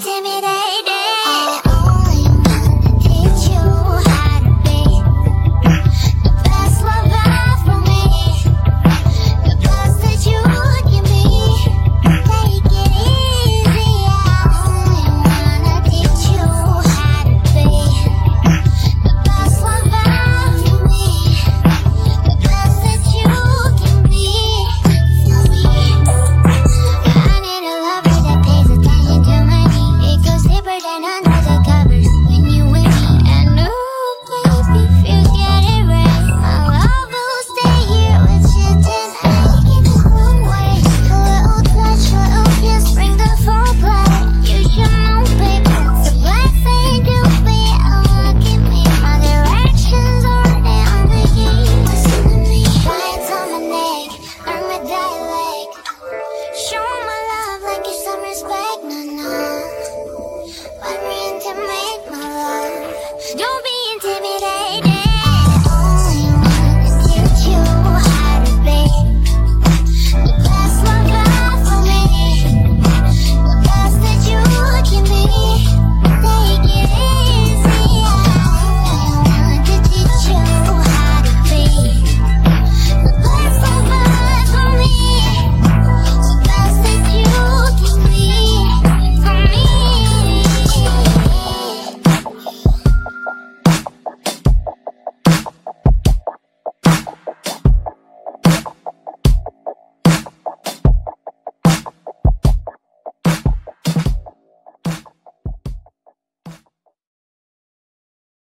to me. intimidated